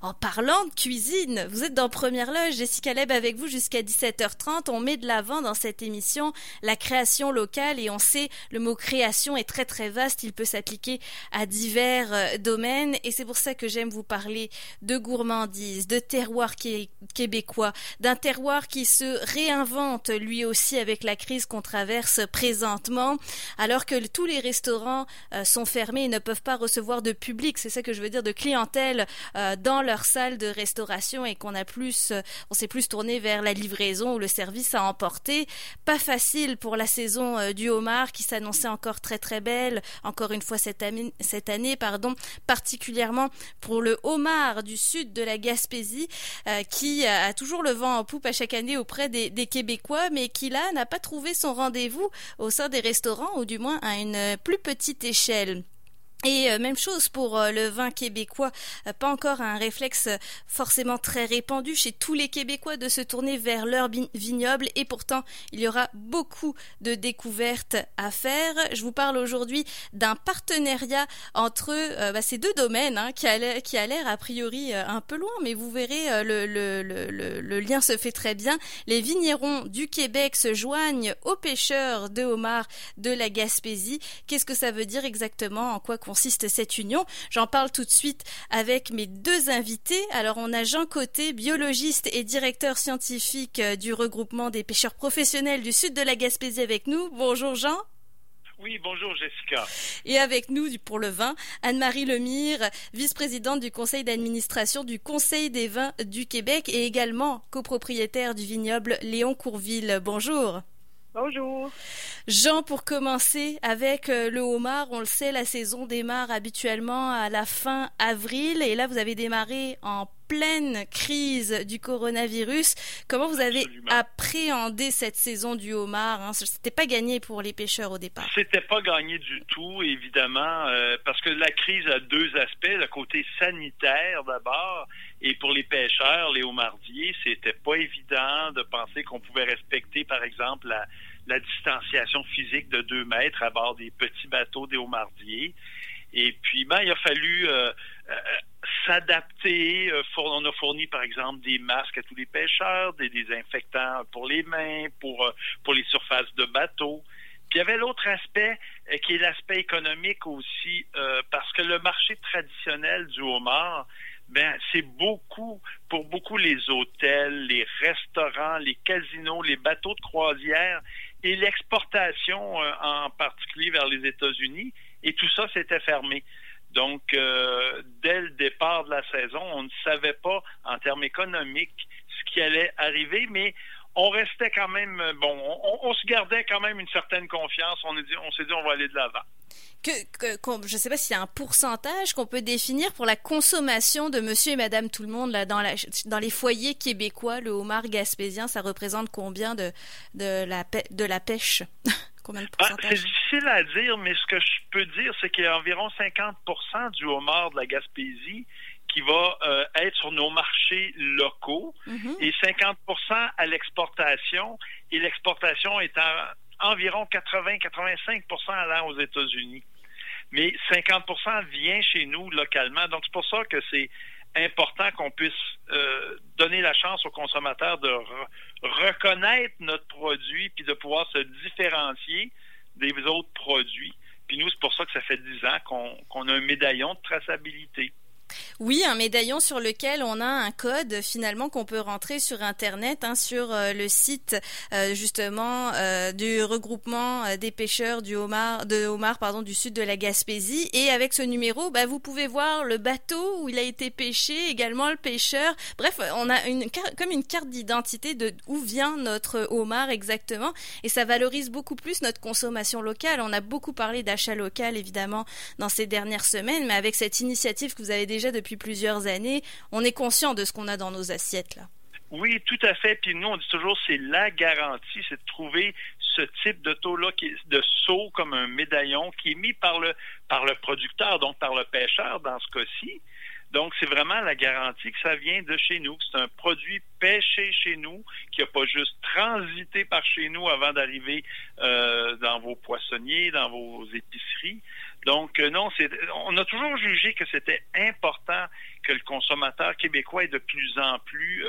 En parlant de cuisine, vous êtes dans Première Loge, Jessica Leb avec vous jusqu'à 17h30. On met de l'avant dans cette émission la création locale et on sait le mot création est très très vaste, il peut s'appliquer à divers euh, domaines. Et c'est pour ça que j'aime vous parler de gourmandise, de terroir québécois, d'un terroir qui se réinvente lui aussi avec la crise qu'on traverse présentement, alors que tous les restaurants euh, sont fermés et ne peuvent pas recevoir de public, c'est ça que je veux dire, de clientèle euh, dans leur salle de restauration et qu'on a plus, euh, on s'est plus tourné vers la livraison ou le service à emporter. Pas facile pour la saison euh, du homard qui s'annonçait encore très très belle, encore une fois cette année, pardon, particulièrement pour le homard du sud de la Gaspésie euh, qui a toujours le vent en poupe à chaque année auprès des Québécois, mais qui là n'a pas trouvé son rendez-vous au sein des restaurants ou du moins à une plus petite échelle. Et euh, même chose pour euh, le vin québécois, euh, pas encore un réflexe forcément très répandu chez tous les Québécois de se tourner vers leur vignoble et pourtant il y aura beaucoup de découvertes à faire. Je vous parle aujourd'hui d'un partenariat entre bah, ces deux domaines hein, qui a l'air a priori un peu loin, mais vous verrez le, le, le, le, lien se fait très bien. Les vignerons du Québec se joignent aux pêcheurs de homards de la Gaspésie. Qu'est-ce que ça veut dire exactement? En quoi consiste cette union. J'en parle tout de suite avec mes deux invités. Alors on a Jean Côté, biologiste et directeur scientifique euh, du regroupement des pêcheurs professionnels du sud de la Gaspésie avec nous. Bonjour Jean. Oui, bonjour Jessica. Et avec nous pour le vin, Anne-Marie Lemire, vice-présidente du conseil d'administration du Conseil des vins du Québec et également copropriétaire du vignoble Léon Courville. Bonjour. Bonjour. Jean, pour commencer avec euh, le homard, on le sait, la saison démarre habituellement à la fin avril et là vous avez démarré en pleine crise du coronavirus. Comment vous avez appréhendé cette saison du homard hein? C'était pas gagné pour les pêcheurs au départ. C'était pas gagné du tout, évidemment, euh, parce que la crise a deux aspects le côté sanitaire d'abord, et pour les pêcheurs, les homardiers, c'était pas évident de penser qu'on pouvait respecter, par exemple, la, la distanciation physique de deux mètres à bord des petits bateaux des homardiers. Et puis, ben, il a fallu euh, euh, s'adapter. Euh, on a fourni, par exemple, des masques à tous les pêcheurs, des désinfectants pour les mains, pour, pour les surfaces de bateaux. Puis il y avait l'autre aspect qui est l'aspect économique aussi, parce que le marché traditionnel du homard, ben c'est beaucoup pour beaucoup les hôtels, les restaurants, les casinos, les bateaux de croisière et l'exportation en particulier vers les États-Unis et tout ça s'était fermé. Donc, euh, dès le départ de la saison, on ne savait pas en termes économiques ce qui allait arriver, mais on restait quand même, bon, on, se gardait quand même une certaine confiance. On, on s'est dit, on va aller de l'avant. Que, je ne sais pas s'il y a un pourcentage qu'on peut définir pour la consommation de monsieur et madame tout le monde là, dans, la, dans les foyers québécois, le homard gaspésien, ça représente combien de, de, la, de la pêche? Ah, c'est difficile à dire, mais ce que je peux dire, c'est qu'il y a environ 50 du homard de la Gaspésie qui va euh, être sur nos marchés locaux mm-hmm. et 50% à l'exportation. Et l'exportation est à environ 80-85% allant aux États-Unis. Mais 50% vient chez nous localement. Donc, c'est pour ça que c'est important qu'on puisse euh, donner la chance aux consommateurs de reconnaître notre produit puis de pouvoir se différencier des autres produits. Puis nous, c'est pour ça que ça fait dix ans qu'on a un médaillon de traçabilité. Oui, un médaillon sur lequel on a un code finalement qu'on peut rentrer sur Internet, hein, sur euh, le site euh, justement euh, du regroupement des pêcheurs du homard, de homard pardon, du sud de la Gaspésie. Et avec ce numéro, bah, vous pouvez voir le bateau où il a été pêché, également le pêcheur. Bref, on a une, comme une carte d'identité de où vient notre homard exactement. Et ça valorise beaucoup plus notre consommation locale. On a beaucoup parlé d'achat local évidemment dans ces dernières semaines, mais avec cette initiative que vous avez déjà déjà depuis plusieurs années, on est conscient de ce qu'on a dans nos assiettes là. Oui, tout à fait. Puis nous, on dit toujours, c'est la garantie, c'est de trouver ce type de taux-là, de saut comme un médaillon, qui est mis par le, par le producteur, donc par le pêcheur dans ce cas-ci. Donc, c'est vraiment la garantie que ça vient de chez nous, que c'est un produit pêché chez nous, qui n'a pas juste transité par chez nous avant d'arriver euh, dans vos poissonniers, dans vos épiceries. Donc, non, c'est, on a toujours jugé que c'était important que le consommateur québécois est de plus en plus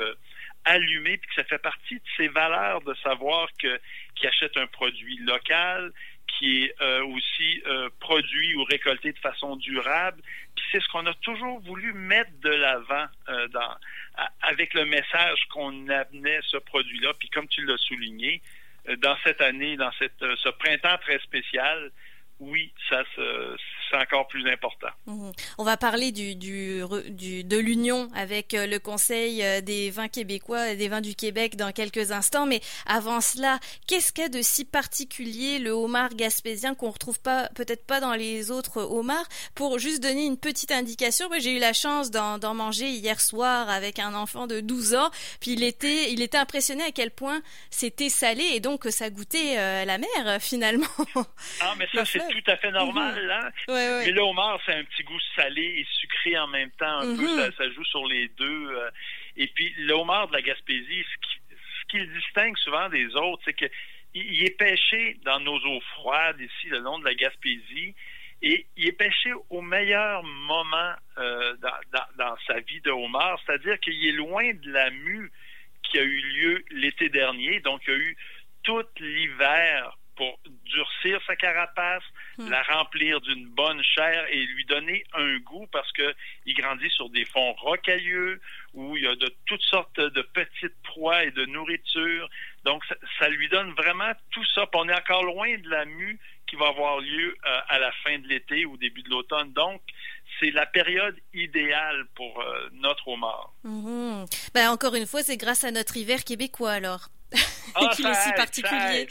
allumé, puis que ça fait partie de ses valeurs de savoir que qu'il achète un produit local, qui est euh, aussi euh, produit ou récolté de façon durable. Puis c'est ce qu'on a toujours voulu mettre de l'avant euh, dans avec le message qu'on amenait ce produit-là. Puis comme tu l'as souligné, dans cette année, dans cette, ce printemps très spécial, oui, ça c'est encore plus important. Mhm. On va parler du, du, du de l'union avec euh, le Conseil euh, des vins québécois, des vins du Québec dans quelques instants, mais avant cela, qu'est-ce qu'il y a de si particulier le homard gaspésien qu'on retrouve pas peut-être pas dans les autres homards? Pour juste donner une petite indication, j'ai eu la chance d'en manger hier soir avec un enfant de 12 ans, puis il était il était impressionné à quel point c'était salé et donc ça goûtait euh, la mer finalement. Ah mais ça c'est tout à fait normal. Mhm. Hein? Mais le homard, c'est un petit goût salé et sucré en même temps. Un peu, mhm. ça, joue sur les deux. Euh. et puis, le homard de la Gaspésie, ce qui, le distingue souvent des autres, c'est qu'il il est pêché dans nos eaux froides ici, le long de la Gaspésie. Et il est pêché au meilleur moment euh, dans, dans, sa vie de homard, c'est-à-dire qu'il est loin de la mue qui a eu lieu l'été dernier. Donc, il y a eu tout l'hiver pour durcir sa carapace, hmm. la remplir d'une bonne chair et lui donner un goût parce que il grandit sur des fonds rocailleux où il y a de toutes sortes de petites proies et de nourriture. Donc, ça, lui donne vraiment tout ça. on est encore loin de la mue qui va avoir lieu euh, à la fin de l'été ou début de l'automne. Donc, c'est la période idéale pour euh, notre homard. Mhm. Ben, encore une fois, c'est grâce à notre hiver québécois alors. Ah, qui est si particulier,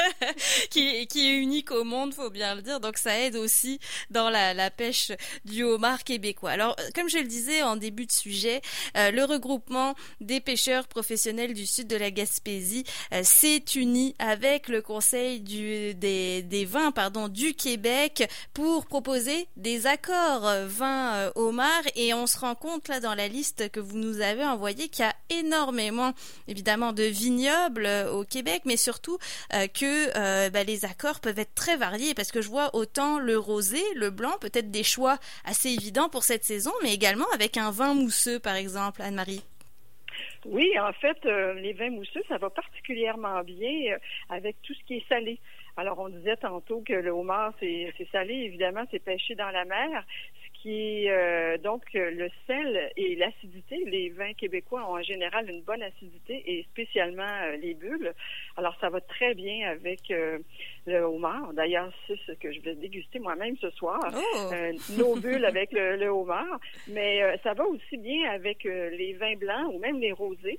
qui, qui, est unique au monde, faut bien le dire. Donc ça aide aussi dans la, la pêche du homard québécois. Alors, comme je le disais en début de sujet, euh, le regroupement des pêcheurs professionnels du sud de la Gaspésie euh, s'est uni avec le Conseil du, des, des vins pardon, du Québec pour proposer des accords euh, vins homard. Et on se rend compte là dans la liste que vous nous avez envoyée qu'il y a énormément évidemment de vignobles euh, au Québec, mais surtout euh, que euh, bah, les accords peuvent être très variés parce que je vois autant le rosé, le blanc, peut-être des choix assez évidents pour cette saison, mais également avec un vin mousseux, par exemple, Anne-Marie. Oui, en fait, les vins mousseux, ça va particulièrement bien avec tout ce qui est salé. Alors, on disait tantôt que le homard, c'est salé, évidemment, c'est pêché dans la mer qui euh, donc le sel et l'acidité. Les vins québécois ont en général une bonne acidité et spécialement euh, les bulles. Alors ça va très bien avec euh, le homard. D'ailleurs, c'est ce que je vais déguster moi-même ce soir. Oh! nos bulles avec le, le homard. Mais ça va aussi bien avec les vins blancs ou même les rosés.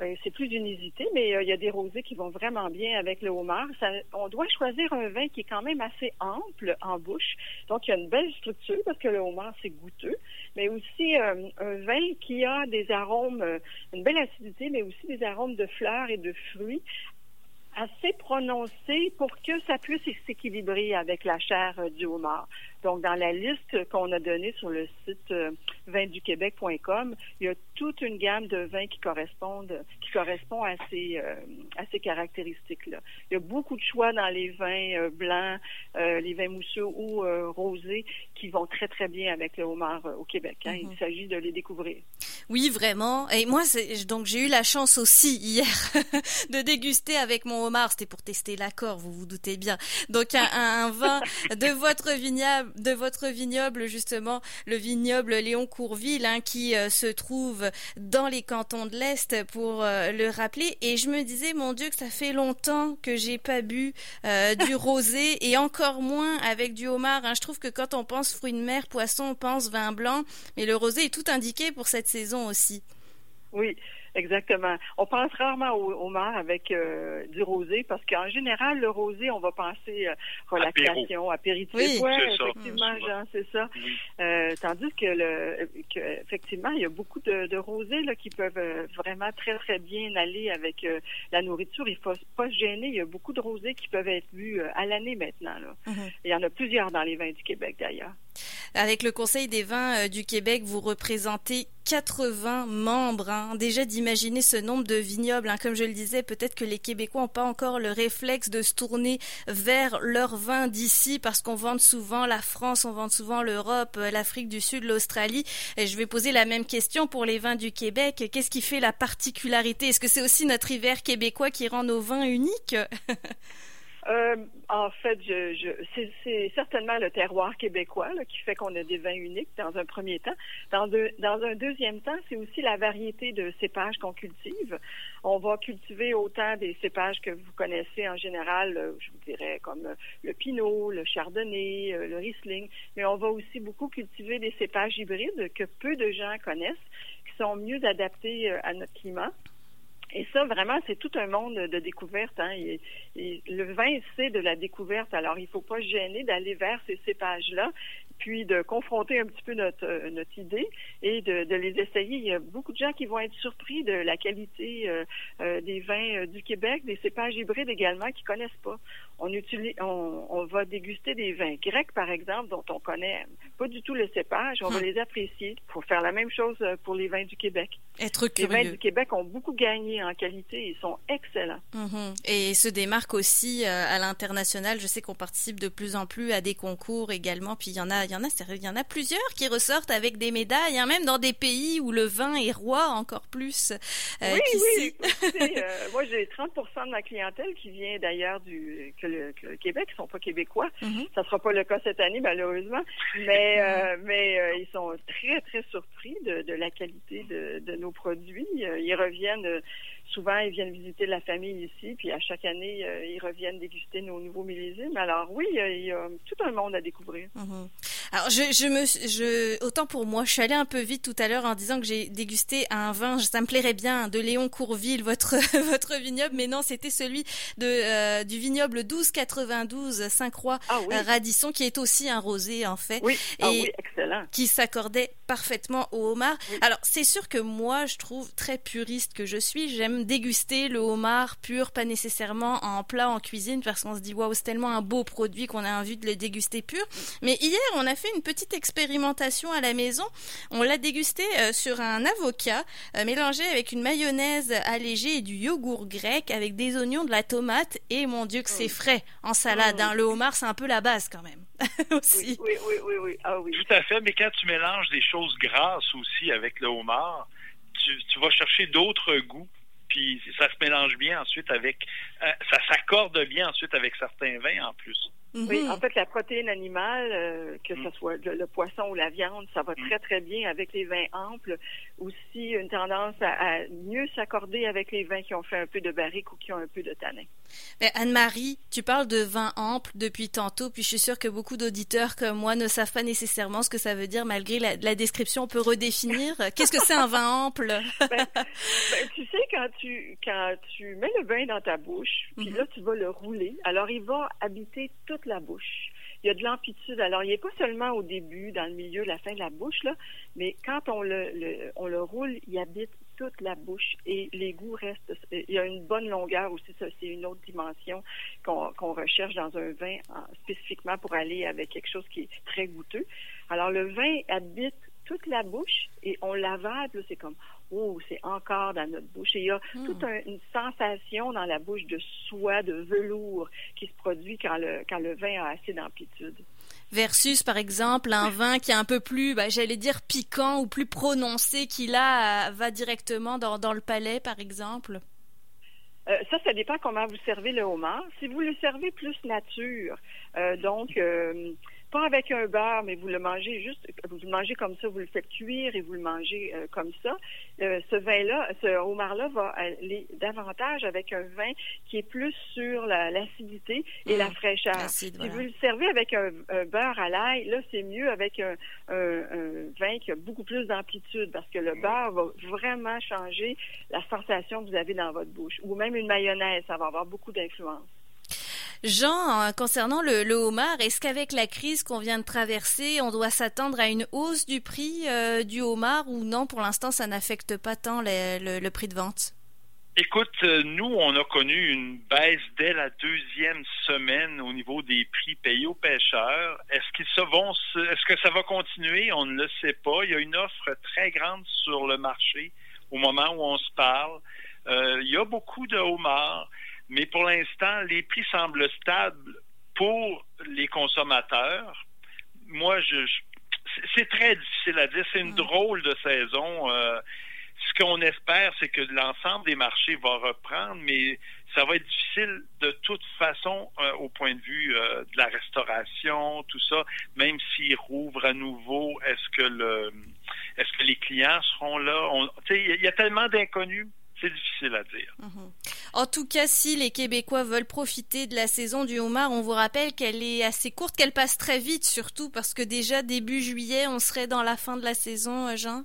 Euh, c'est plus d'une hésité, mais euh, il y a des rosés qui vont vraiment bien avec le homard. on doit choisir un vin qui est quand même assez ample en bouche. Donc, il y a une belle structure parce que le homard, c'est goûteux, mais aussi euh, un vin qui a des arômes, une belle acidité, mais aussi des arômes de fleurs et de fruits assez prononcés pour que ça puisse s'équilibrer avec la chair du homard. Donc, dans la liste qu'on a donnée sur le site euh, vinduquebec.com, il y a toute une gamme de vins qui correspondent, qui correspond à ces, euh, à ces caractéristiques-là. Il y a beaucoup de choix dans les vins euh, blancs, les vins mousseux ou rosés qui vont très, très bien avec le homard au Québec. Hein. Il mhm. s'agit de les découvrir. Oui, vraiment. Et moi, donc j'ai eu la chance aussi hier de déguster avec mon homard. C'était pour tester l'accord, vous vous doutez bien. Donc un, un vin de votre vignoble de votre vignoble justement, le vignoble Léon Courville, hein, qui euh, se trouve dans les cantons de l'Est pour euh, le rappeler. Et je me disais, mon Dieu, que ça fait longtemps que j'ai pas bu euh, du rosé et encore moins avec du homard. Hein. Je trouve que quand on pense fruits de mer, poisson, on pense vin blanc, mais le rosé est tout indiqué pour cette saison aussi. Oui, Exactement. On pense rarement au, au avec euh, du rosé parce qu'en général, le rosé, on va penser euh, relaxation, apéritif. Oui, effectivement, Jean, c'est ça. Euh, tandis que, le, que, effectivement, il y a beaucoup de, de rosés là, qui peuvent vraiment très, très bien aller avec la nourriture. Il faut pas se gêner. Il y a beaucoup de rosés qui peuvent être vus à l'année maintenant. Là. Mm-hmm. Il y en a plusieurs dans les vins du Québec, d'ailleurs. Avec le Conseil des vins euh, du Québec, vous représentez 80 membres. Hein. Déjà d'imaginer ce nombre de vignobles, hein. comme je le disais, peut-être que les Québécois n'ont pas encore le réflexe de se tourner vers leurs vins d'ici parce qu'on vend souvent la France, on vend souvent l'Europe, euh, l'Afrique du Sud, l'Australie. Je vais poser la même question pour les vins du Québec. Qu'est-ce qui fait la particularité? Est-ce que c'est aussi notre hiver québécois qui rend nos vins uniques? Euh, en fait, je, je, c'est certainement le terroir québécois là, qui fait qu'on a des vins uniques dans un premier temps. Dans, dans un deuxième temps, c'est aussi la variété de cépages qu'on cultive. On va cultiver autant des cépages que vous connaissez en général, euh, je vous dirais comme le pinot, le chardonnay, euh, le riesling, mais on va aussi beaucoup cultiver des cépages hybrides que peu de gens connaissent, qui sont mieux adaptés à notre climat. Et ça, vraiment, c'est tout un monde de découverte. Hein. le vin, c'est de la découverte. Alors, il ne faut pas gêner d'aller vers ces cépages-là puis de confronter un petit peu notre, euh, notre idée et de, de, les essayer. Il y a beaucoup de gens qui vont être surpris de la qualité euh, euh, des vins du Québec, des cépages hybrides également qui connaissent pas. On utilise, on, on, va déguster des vins grecs, par exemple, dont on connaît pas du tout le cépage. On va hum. les apprécier. Il faut faire la même chose pour les vins du Québec. Être. Les vins du Québec ont beaucoup gagné en qualité. Ils sont excellents. Hum, et se démarquent aussi à l'international. Je sais qu'on participe de plus en plus à des concours également. Puis il y en a il y en a, il y en a plusieurs qui ressortent avec des médailles, hein, même dans des pays où le vin est roi encore plus. Euh, oui, oui. euh, moi, j'ai 30% de ma clientèle qui vient d'ailleurs du que le, Québec, ils sont pas québécois. Mm-hmm. Ça sera pas le cas cette année, malheureusement, mais euh, mais euh, ils sont très très surpris de, de la qualité de, de nos produits. Ils reviennent souvent, ils viennent visiter la famille ici, puis à chaque année, euh, ils reviennent déguster nos nouveaux millésimes. Alors oui, il y a tout un monde à découvrir. Mhm. Alors je, je me, je, autant pour moi, je suis allée un peu vite tout à l'heure en disant que j'ai dégusté un vin, ça me plairait bien, de Léon Courville, votre votre vignoble, mais non, c'était celui de euh, du vignoble 1292 Saint-Croix ah euh, Radisson, qui est aussi un rosé en fait, oui. Ah, oui, excellent. qui s'accordait parfaitement au homard. Alors c'est sûr que moi, je trouve très puriste que je suis, j'aime déguster le homard pur, pas nécessairement en plat, en cuisine, parce qu'on se dit waouh, c'est tellement un beau produit qu'on a envie de le déguster pur. Mais hier, on a fait une petite expérimentation à la maison. On l'a dégusté euh, sur un avocat euh, mélangé avec une mayonnaise allégée et du yogourt grec avec des oignons, de la tomate et mon Dieu que c'est oh. frais en salade. Oh. Hein. Le homard, c'est un peu la base quand même. aussi. Oui, oui, oui, oui, Ah, oui. Tout à fait, mais quand tu mélanges des choses grasses aussi avec le homard, tu vas chercher d'autres goûts puis ça se mélange bien ensuite avec, euh, ça s'accorde bien ensuite avec certains vins en plus. Oui, mhm. en fait, la protéine animale, euh, que ce mm. soit le, poisson ou la viande, ça va mm. très, très bien avec les vins amples. Aussi, une tendance à, mieux s'accorder avec les vins qui ont fait un peu de barrique ou qui ont un peu de tanin. Anne-Marie, tu parles de vin ample depuis tantôt, puis je suis sûre que beaucoup d'auditeurs comme moi ne savent pas nécessairement ce que ça veut dire malgré la, description. On peut redéfinir. Qu'est-ce que c'est un vin ample? Ben, ben, tu sais, quand tu, quand tu mets le vin dans ta bouche, puis mhm. là, tu vas le rouler, alors il va habiter tout la bouche. Il y a de l'amplitude. Alors, il n'est pas seulement au début, dans le milieu, la fin de la bouche, là, mais quand on le, on le roule, il habite toute la bouche et les goûts restent. Il y a une bonne longueur aussi, ça c'est une autre dimension qu'on recherche dans un vin spécifiquement pour aller avec quelque chose qui est très goûteux. Alors le vin habite toute la bouche et on l'avale, c'est comme oh, c'est encore dans notre bouche. Et il y a hmm. toute une sensation dans la bouche de soie, de velours qui se produit quand le, quand le vin a assez d'amplitude. Versus, par exemple, un vin qui est un peu plus, bah, j'allais dire, piquant ou plus prononcé, qui là va directement dans, dans le palais, par exemple? Euh, ça, ça dépend comment vous servez le homard. Si vous le servez plus nature, euh, donc euh, pas avec un beurre, mais vous le mangez juste, vous le mangez comme ça, vous le faites cuire et vous le mangez euh, comme ça. Euh, ce vin-là, ce homard-là va aller davantage avec un vin qui est plus sur l'acidité et la mmh. fraîcheur. si vous le servez avec un, beurre à l'ail, là, c'est mieux avec un, vin qui a beaucoup plus d'amplitude parce que le mmh. beurre va vraiment changer la sensation que vous avez dans votre bouche. Ou même une mayonnaise, ça va avoir beaucoup d'influence. Jean, euh, concernant le, homard, est-ce qu'avec la crise qu'on vient de traverser, on doit s'attendre à une hausse du prix euh, du homard ou non? Pour l'instant, ça n'affecte pas tant le, prix de vente. Écoute, euh, nous, on a connu une baisse dès la deuxième semaine au niveau des prix payés aux pêcheurs. Est-ce qu'ils se vont, est-ce que ça va continuer? On ne le sait pas. Il y a une offre très grande sur le marché au moment où on se parle. Euh, il y a beaucoup de homards, mais pour l'instant, les prix semblent stables pour les consommateurs. Moi, je, c'est très difficile à dire. C'est une mm. drôle de saison. Euh, ce qu'on espère, c'est que l'ensemble des marchés va reprendre, mais ça va être difficile de toute façon euh, au point de vue euh, de la restauration, tout ça. Même s'ils rouvrent à nouveau, est-ce que le, est-ce que les clients seront là? Il y a tellement d'inconnus. C'est difficile à dire. Mhm. En tout cas, si les Québécois veulent profiter de la saison du homard, on vous rappelle qu'elle est assez courte, qu'elle passe très vite, surtout parce que déjà début juillet, on serait dans la fin de la saison, euh, Jean?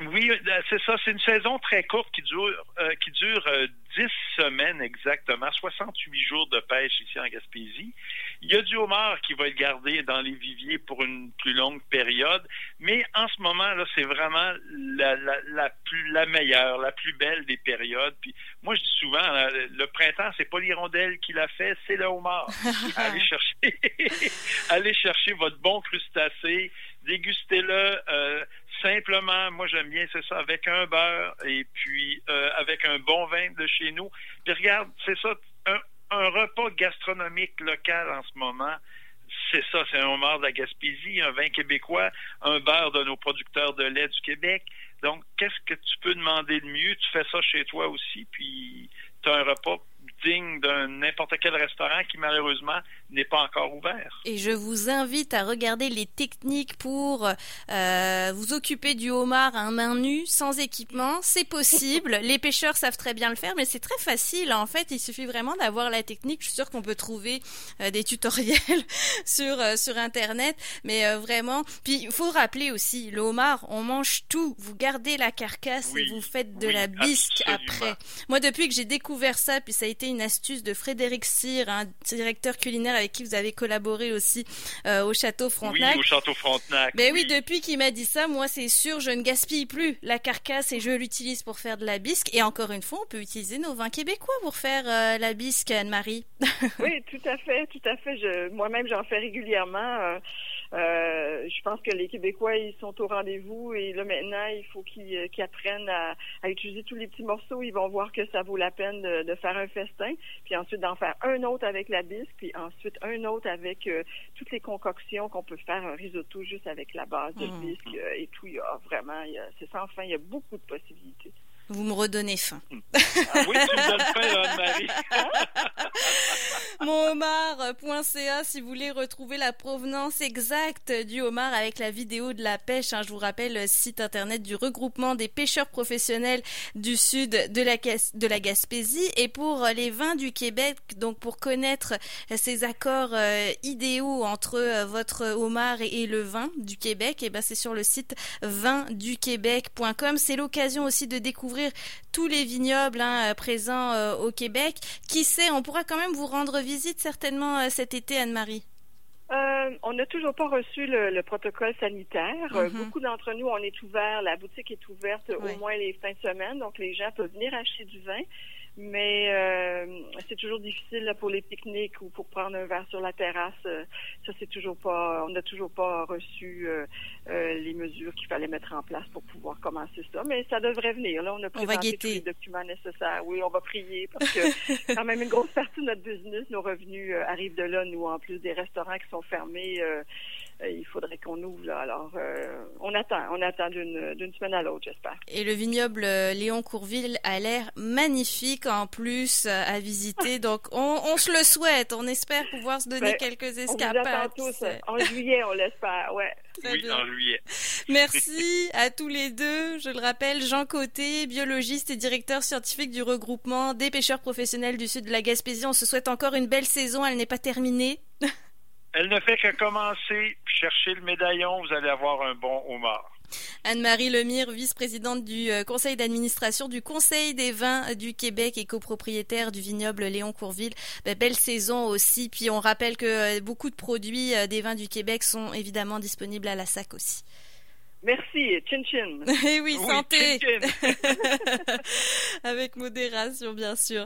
Oui, euh, c'est ça. C'est une saison très courte qui dure euh, qui dure euh, dix semaines exactement, 68 jours de pêche ici en Gaspésie. Il y a du homard qui va être gardé dans les viviers pour une plus longue période, mais en ce moment là, c'est vraiment la, la, la, plus la meilleure, la plus belle des périodes. Puis moi, je dis souvent, le printemps, c'est pas l'hirondelle qui l'a fait, c'est le homard. allez chercher, allez chercher votre bon crustacé, dégustez-le. Euh, simplement, moi j'aime bien, c'est ça, avec un beurre et puis euh, avec un bon vin de chez nous. Puis regarde, c'est ça, un, repas gastronomique local en ce moment. C'est ça, c'est un homard de la Gaspésie, un vin québécois, un beurre de nos producteurs de lait du Québec. Donc, qu'est-ce que tu peux demander de mieux? Tu fais ça chez toi aussi, puis tu as un repas digne d'un n'importe quel restaurant qui malheureusement n'est pas encore ouvert. Et je vous invite à regarder les techniques pour euh, vous occuper du homard à main nue, sans équipement. C'est possible. les pêcheurs savent très bien le faire, mais c'est très facile. En fait, il suffit vraiment d'avoir la technique. Je suis sûre qu'on peut trouver euh, des tutoriels sur euh, sur internet, mais vraiment. Puis il faut rappeler aussi, le homard, on mange tout. Vous gardez la carcasse et vous faites de la bisque après. Moi, depuis que j'ai découvert ça, puis ça a été une astuce de Frédéric Cyr, un directeur culinaire avec qui vous avez collaboré aussi euh, au Château Frontenac. Oui, au Château Frontenac. Ben oui. depuis qu'il m'a dit ça, moi c'est sûr, je ne gaspille plus la carcasse et je l'utilise pour faire de la bisque. Et encore une fois, on peut utiliser nos vins québécois pour faire euh, la bisque, Anne-Marie. oui, tout à fait, tout à fait. Je, moi-même, j'en fais régulièrement. Euh, euh, je pense que les Québécois, ils sont au rendez-vous et là maintenant, il faut qu'ils euh, apprennent à, utiliser tous les petits morceaux. Ils vont voir que ça vaut la peine de, faire un festin, puis ensuite d'en faire un autre avec la bisque, puis ensuite un autre avec euh, toutes les concoctions qu'on peut faire, un risotto juste avec la base de mmh. bisque et tout. Il y a vraiment, c'est sans fin, il y a beaucoup de possibilités. Vous me redonnez faim. Ah oui, tu me donnes faim, Anne-Marie. Monhomard.ca si vous voulez retrouver la provenance exacte du homard avec la vidéo de la pêche. Hein, je vous rappelle le site internet du regroupement des pêcheurs professionnels du sud de la, de la Gaspésie. Et pour les vins du Québec, donc pour connaître ces accords euh, idéaux entre euh, votre homard et, le vin du Québec, et eh ben c'est sur le site vinduquebec.com. C'est l'occasion aussi de découvrir tous les vignobles hein, euh, présents euh, au Québec. Qui sait, on pourra quand même vous rendre visite certainement euh, cet été, Anne-Marie. on n'a toujours pas reçu le, protocole sanitaire. Mhm. beaucoup d'entre nous, on est ouvert, la boutique est ouverte au moins les fins de semaine, donc les gens peuvent venir acheter du vin mais euh, c'est toujours difficile là, pour les pique-niques ou pour prendre un verre sur la terrasse. Euh, ça, c'est toujours pas, on n'a toujours pas reçu euh, les mesures qu'il fallait mettre en place pour pouvoir commencer ça. Mais ça devrait venir. Là, on a présenté tous les documents nécessaires. Oui, on va prier parce que quand même une grosse partie de notre business, nos revenus arrivent de là. Nous, en plus des restaurants qui sont fermés. Euh, il faudrait qu'on ouvre. Là. Alors, euh, on attend, on attend d'une semaine à l'autre, j'espère. Et le vignoble euh, Léon Courville a l'air magnifique en plus à visiter. Donc, on, on, se le souhaite. On espère pouvoir se donner ben, quelques escapades. On tous. En juillet, on l'espère. Ouais. oui, en juillet. Merci à tous les deux. Je le rappelle, Jean Côté, biologiste et directeur scientifique du regroupement des pêcheurs professionnels du sud de la Gaspésie. On se souhaite encore une belle saison. Elle n'est pas terminée. Elle ne fait que commencer. Chercher le médaillon, vous allez avoir un bon homard. Anne-Marie Lemire, vice-présidente du euh, conseil d'administration du Conseil des vins du Québec et copropriétaire du vignoble Léon Courville. Ben, belle saison aussi. Puis on rappelle que euh, beaucoup de produits euh, des vins du Québec sont évidemment disponibles à la SAC aussi. Merci, chin chin. Eh oui, Oui, santé. chin, chin. Avec modération, bien sûr.